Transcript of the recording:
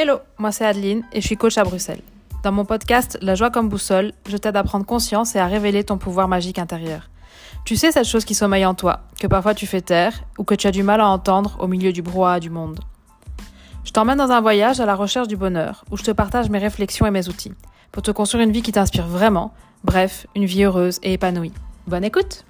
Hello, moi c'est Adeline et je suis coach à Bruxelles. Dans mon podcast La joie comme boussole, je t'aide à prendre conscience et à révéler ton pouvoir magique intérieur. Tu sais cette chose qui sommeille en toi, que parfois tu fais taire ou que tu as du mal à entendre au milieu du brouhaha du monde. Je t'emmène dans un voyage à la recherche du bonheur, où je te partage mes réflexions et mes outils, pour te construire une vie qui t'inspire vraiment, bref, une vie heureuse et épanouie. Bonne écoute